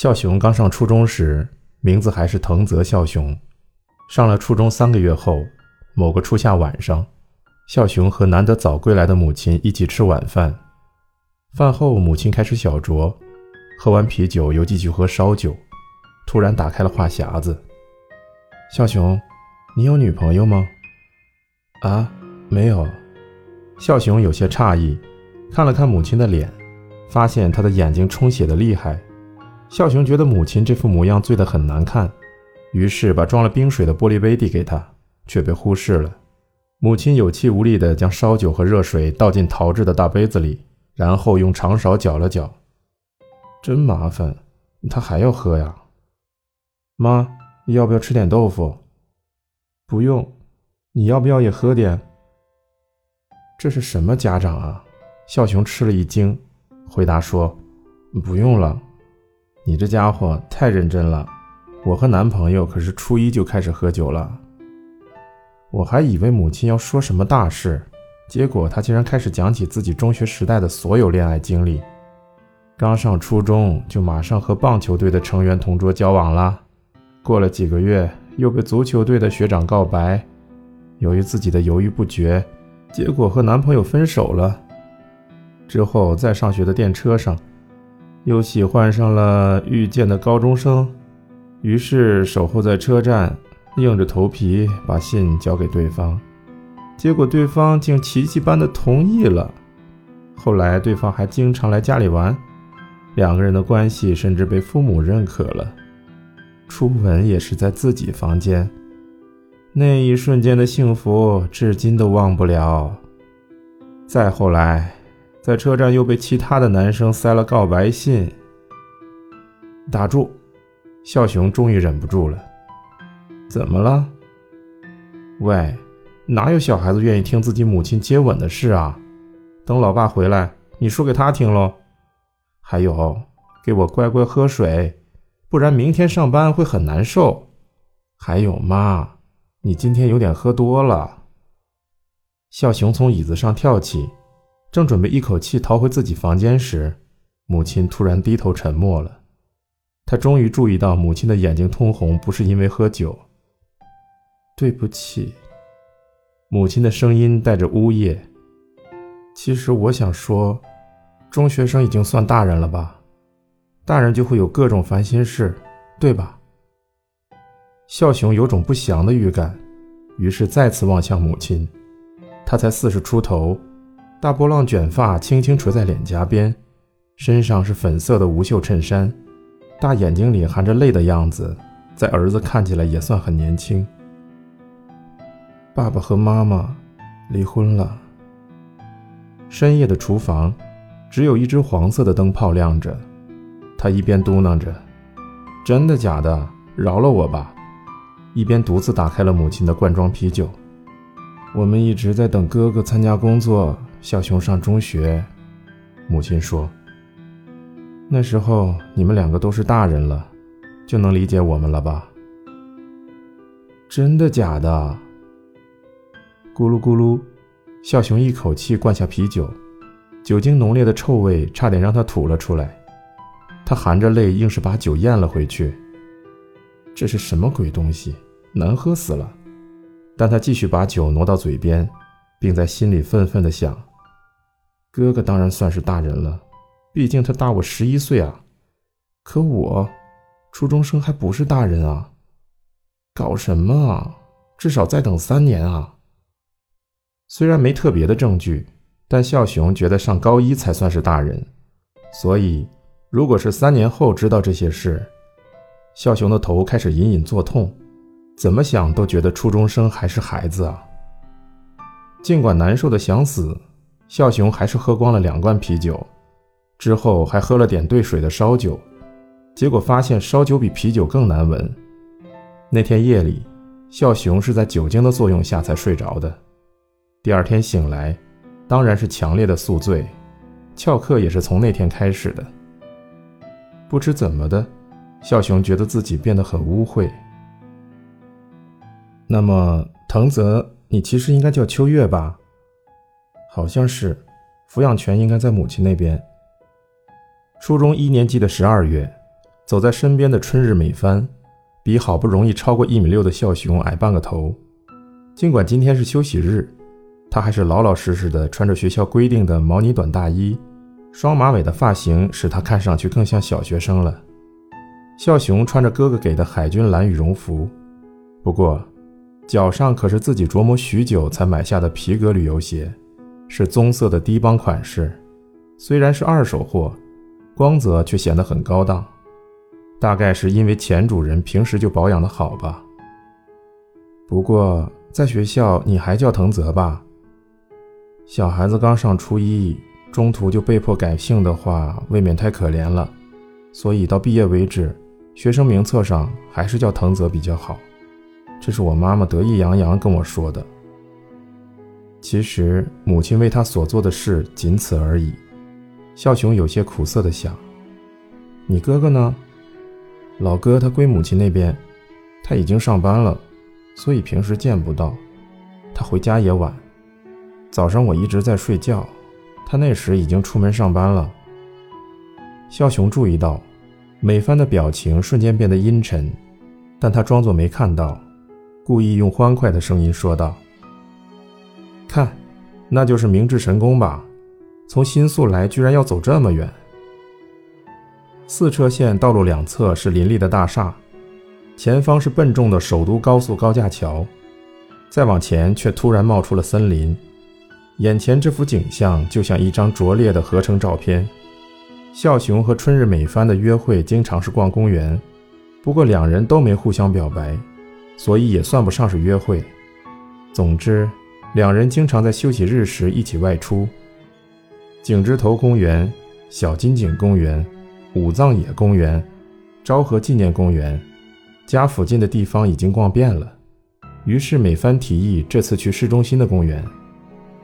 孝雄刚上初中时，名字还是藤泽孝雄。上了初中三个月后，某个初夏晚上，孝雄和难得早归来的母亲一起吃晚饭。饭后，母亲开始小酌，喝完啤酒又继续喝烧酒。突然打开了话匣子：“孝雄，你有女朋友吗？”“啊，没有。”孝雄有些诧异，看了看母亲的脸，发现她的眼睛充血的厉害。孝雄觉得母亲这副模样醉得很难看，于是把装了冰水的玻璃杯递给她，却被忽视了。母亲有气无力地将烧酒和热水倒进陶制的大杯子里，然后用长勺搅了搅。真麻烦，他还要喝呀。妈，要不要吃点豆腐？不用，你要不要也喝点？这是什么家长啊？孝雄吃了一惊，回答说：“不用了。”你这家伙太认真了，我和男朋友可是初一就开始喝酒了。我还以为母亲要说什么大事，结果她竟然开始讲起自己中学时代的所有恋爱经历。刚上初中就马上和棒球队的成员同桌交往了，过了几个月又被足球队的学长告白，由于自己的犹豫不决，结果和男朋友分手了。之后在上学的电车上。又喜欢上了遇见的高中生，于是守候在车站，硬着头皮把信交给对方，结果对方竟奇迹般的同意了。后来对方还经常来家里玩，两个人的关系甚至被父母认可了。初吻也是在自己房间，那一瞬间的幸福至今都忘不了。再后来。在车站又被其他的男生塞了告白信。打住！孝雄终于忍不住了。怎么了？喂，哪有小孩子愿意听自己母亲接吻的事啊？等老爸回来，你说给他听喽。还有，给我乖乖喝水，不然明天上班会很难受。还有，妈，你今天有点喝多了。孝雄从椅子上跳起。正准备一口气逃回自己房间时，母亲突然低头沉默了。他终于注意到母亲的眼睛通红，不是因为喝酒。对不起，母亲的声音带着呜咽。其实我想说，中学生已经算大人了吧？大人就会有各种烦心事，对吧？孝雄有种不祥的预感，于是再次望向母亲。他才四十出头。大波浪卷发轻轻垂在脸颊边，身上是粉色的无袖衬衫，大眼睛里含着泪的样子，在儿子看起来也算很年轻。爸爸和妈妈离婚了。深夜的厨房，只有一只黄色的灯泡亮着，他一边嘟囔着“真的假的，饶了我吧”，一边独自打开了母亲的罐装啤酒。我们一直在等哥哥参加工作。小熊上中学，母亲说：“那时候你们两个都是大人了，就能理解我们了吧？”真的假的？咕噜咕噜，小熊一口气灌下啤酒，酒精浓烈的臭味差点让他吐了出来。他含着泪，硬是把酒咽了回去。这是什么鬼东西？难喝死了！但他继续把酒挪到嘴边，并在心里愤愤地想。哥哥当然算是大人了，毕竟他大我十一岁啊。可我，初中生还不是大人啊！搞什么啊？至少再等三年啊！虽然没特别的证据，但孝雄觉得上高一才算是大人，所以如果是三年后知道这些事，孝雄的头开始隐隐作痛，怎么想都觉得初中生还是孩子啊。尽管难受的想死。孝雄还是喝光了两罐啤酒，之后还喝了点兑水的烧酒，结果发现烧酒比啤酒更难闻。那天夜里，孝雄是在酒精的作用下才睡着的。第二天醒来，当然是强烈的宿醉，翘课也是从那天开始的。不知怎么的，孝雄觉得自己变得很污秽。那么，藤泽，你其实应该叫秋月吧？好像是，抚养权应该在母亲那边。初中一年级的十二月，走在身边的春日美帆，比好不容易超过一米六的孝雄矮半个头。尽管今天是休息日，他还是老老实实的穿着学校规定的毛呢短大衣，双马尾的发型使他看上去更像小学生了。孝雄穿着哥哥给的海军蓝羽绒服，不过脚上可是自己琢磨许久才买下的皮革旅游鞋，是棕色的低帮款式，虽然是二手货，光泽却显得很高档。大概是因为前主人平时就保养的好吧。不过在学校你还叫藤泽吧？小孩子刚上初一，中途就被迫改姓的话，未免太可怜了。所以到毕业为止，学生名册上还是叫藤泽比较好。这是我妈妈得意洋洋跟我说的。其实母亲为他所做的事仅此而已。孝雄有些苦涩的想：“你哥哥呢？”老哥他归母亲那边，他已经上班了，所以平时见不到。他回家也晚，早上我一直在睡觉，他那时已经出门上班了。肖雄注意到美帆的表情瞬间变得阴沉，但他装作没看到，故意用欢快的声音说道：“看，那就是明治神宫吧？从新宿来，居然要走这么远。”四车线道路两侧是林立的大厦，前方是笨重的首都高速高架桥，再往前却突然冒出了森林。眼前这幅景象就像一张拙劣的合成照片。孝雄和春日美帆的约会经常是逛公园，不过两人都没互相表白，所以也算不上是约会。总之，两人经常在休息日时一起外出。景之头公园、小金井公园。武藏野公园、昭和纪念公园，家附近的地方已经逛遍了。于是美帆提议这次去市中心的公园。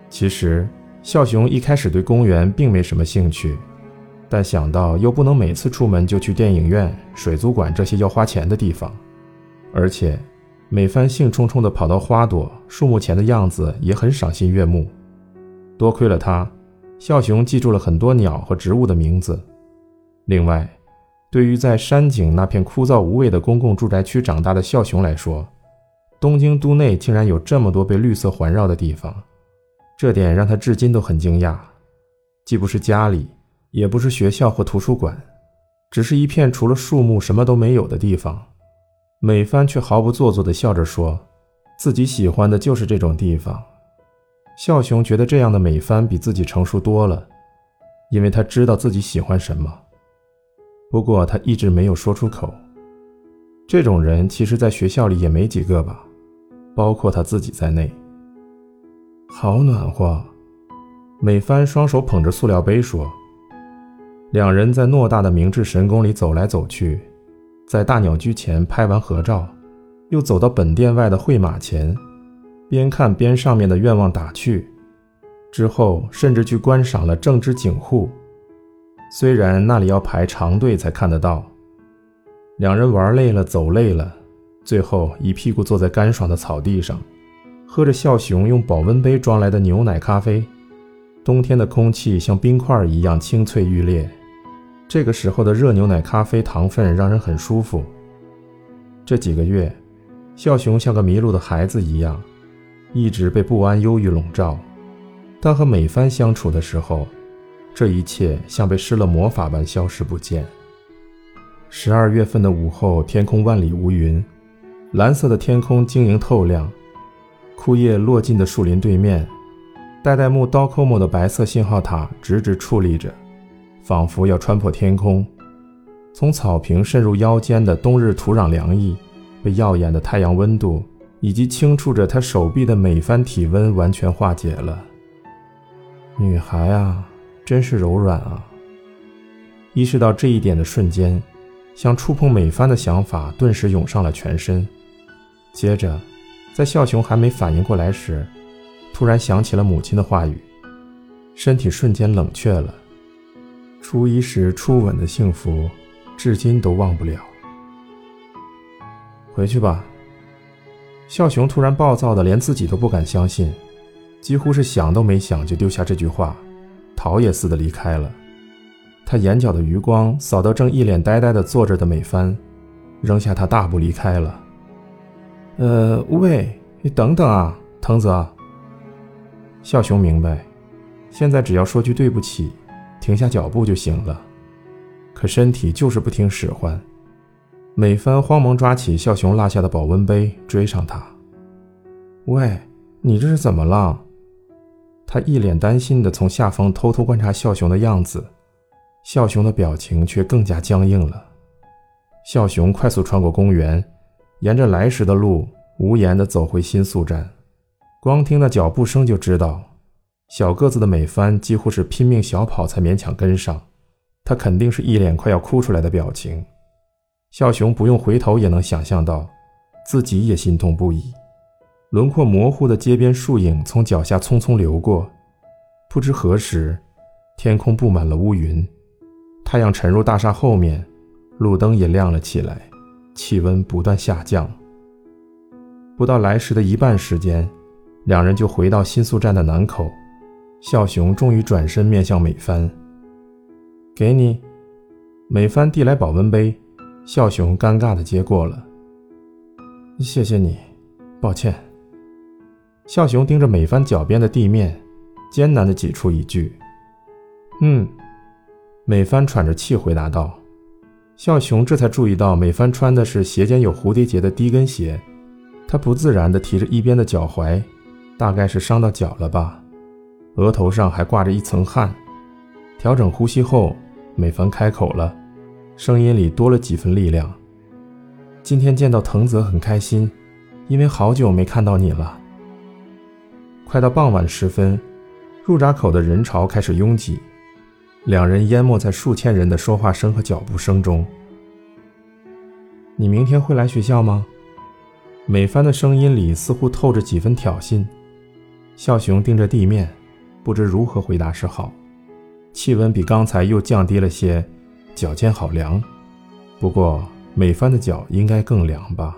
其实孝雄一开始对公园并没什么兴趣，但想到又不能每次出门就去电影院、水族馆这些要花钱的地方，而且美帆兴冲冲地跑到花朵、树木前的样子也很赏心悦目。多亏了他，孝雄记住了很多鸟和植物的名字。另外，对于在山景那片枯燥无味的公共住宅区长大的孝雄来说，东京都内竟然有这么多被绿色环绕的地方，这点让他至今都很惊讶。既不是家里，也不是学校或图书馆，只是一片除了树木什么都没有的地方。美帆却毫不做作地笑着说：“自己喜欢的就是这种地方。”笑雄觉得这样的美帆比自己成熟多了，因为他知道自己喜欢什么。不过他一直没有说出口。这种人其实，在学校里也没几个吧，包括他自己在内。好暖和，美帆双手捧着塑料杯说。两人在偌大的明治神宫里走来走去，在大鸟居前拍完合照，又走到本殿外的会马前，边看边上面的愿望打趣，之后甚至去观赏了正之景户。虽然那里要排长队才看得到，两人玩累了，走累了，最后一屁股坐在干爽的草地上，喝着孝雄用保温杯装来的牛奶咖啡。冬天的空气像冰块一样清脆欲裂，这个时候的热牛奶咖啡糖分让人很舒服。这几个月，孝雄像个迷路的孩子一样，一直被不安、忧郁笼罩。但和美帆相处的时候，这一切像被施了魔法般消失不见。十二月份的午后，天空万里无云，蓝色的天空晶莹透亮。枯叶落尽的树林对面，代代木 Docomo 的白色信号塔直直矗立着，仿佛要穿破天空。从草坪渗入腰间的冬日土壤凉意，被耀眼的太阳温度以及轻触着他手臂的每番体温完全化解了。女孩啊！真是柔软啊！意识到这一点的瞬间，想触碰美帆的想法顿时涌上了全身。接着，在孝雄还没反应过来时，突然想起了母亲的话语，身体瞬间冷却了。初一时初吻的幸福，至今都忘不了。回去吧。孝雄突然暴躁的连自己都不敢相信，几乎是想都没想就丢下这句话。逃也似的离开了。他眼角的余光扫到正一脸呆呆的坐着的美帆，扔下他大步离开了。呃，喂，你等等啊，藤泽。孝雄明白，现在只要说句对不起，停下脚步就行了。可身体就是不听使唤。美帆慌忙抓起孝雄落下的保温杯，追上他。喂，你这是怎么了？他一脸担心地从下方偷偷观察孝雄的样子。孝雄的表情却更加僵硬了。孝雄快速穿过公园，沿着来时的路，无言地走回新宿站。光听那脚步声就知道，小个子的美帆几乎是拼命小跑才勉强跟上。他肯定是一脸快要哭出来的表情。笑雄不用回头也能想象到，自己也心痛不已。轮廓模糊的街边树影从脚下匆匆流过，不知何时，天空布满了乌云。太阳沉入大厦后面，路灯也亮了起来，气温不断下降。不到来时的一半时间，两人就回到新宿站的南口。孝雄终于转身面向美帆：“给你。”美帆递来保温杯，孝雄尴尬地接过了。“谢谢你，抱歉。”孝雄盯着美帆脚边的地面，艰难地挤出一句：“嗯。”美帆喘着气回答道：“孝雄这才注意到，美帆穿的是鞋尖有蝴蝶结的低跟鞋。他不自然地提着一边的脚踝，大概是伤到脚了吧。额头上还挂着一层汗。调整呼吸后，美帆开口了，声音里多了几分力量。今天见到藤泽很开心，因为好久没看到你了。快到傍晚时分，入闸口的人潮开始拥挤。”两人淹没在数千人的说话声和脚步声中。你明天会来学校吗？美帆的声音里似乎透着几分挑衅。孝雄盯着地面，不知如何回答是好。气温比刚才又降低了些，脚尖好凉。不过美帆的脚应该更凉吧？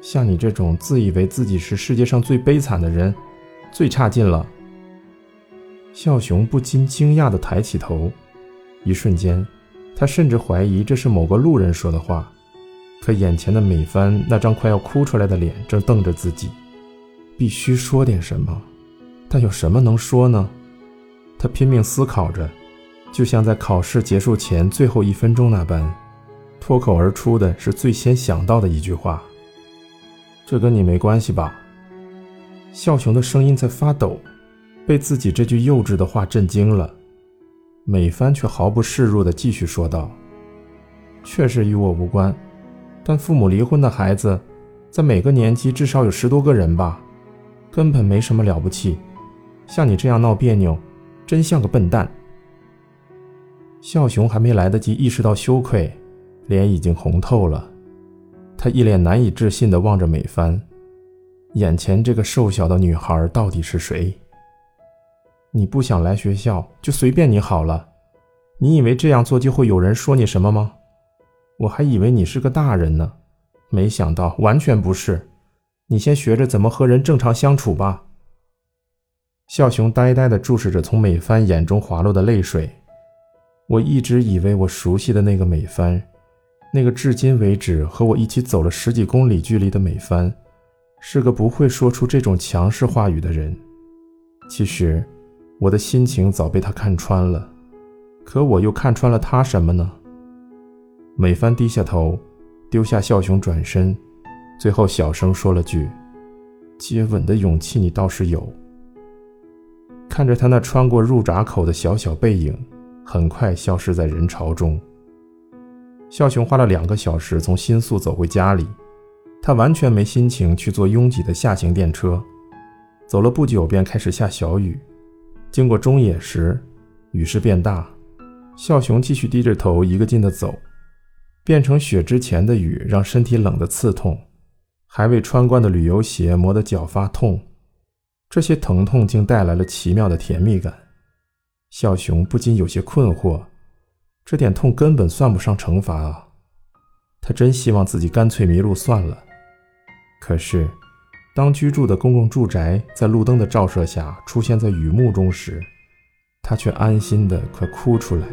像你这种自以为自己是世界上最悲惨的人，最差劲了。孝雄不禁惊讶地抬起头，一瞬间，他甚至怀疑这是某个路人说的话。可眼前的美帆那张快要哭出来的脸正瞪着自己，必须说点什么，但有什么能说呢？他拼命思考着，就像在考试结束前最后一分钟那般，脱口而出的是最先想到的一句话：“这跟你没关系吧？”笑雄的声音在发抖。被自己这句幼稚的话震惊了，美帆却毫不示弱地继续说道：“确实与我无关，但父母离婚的孩子，在每个年级至少有十多个人吧，根本没什么了不起。像你这样闹别扭，真像个笨蛋。”孝雄还没来得及意识到羞愧，脸已经红透了。他一脸难以置信地望着美帆，眼前这个瘦小的女孩到底是谁？你不想来学校，就随便你好了。你以为这样做就会有人说你什么吗？我还以为你是个大人呢，没想到完全不是。你先学着怎么和人正常相处吧。孝雄呆呆地注视着从美帆眼中滑落的泪水。我一直以为我熟悉的那个美帆，那个至今为止和我一起走了十几公里距离的美帆，是个不会说出这种强势话语的人。其实。我的心情早被他看穿了，可我又看穿了他什么呢？美帆低下头，丢下孝雄，转身，最后小声说了句：“接吻的勇气你倒是有。”看着他那穿过入闸口的小小背影，很快消失在人潮中。孝雄花了两个小时从新宿走回家里，他完全没心情去坐拥挤的下行电车。走了不久，便开始下小雨。经过中野时，雨势变大，孝雄继续低着头一个劲地走。变成雪之前的雨让身体冷得刺痛，还未穿惯的旅游鞋磨得脚发痛。这些疼痛竟带来了奇妙的甜蜜感。小熊不禁有些困惑：这点痛根本算不上惩罚啊！他真希望自己干脆迷路算了。可是。当居住的公共住宅在路灯的照射下出现在雨幕中时，他却安心的快哭出来。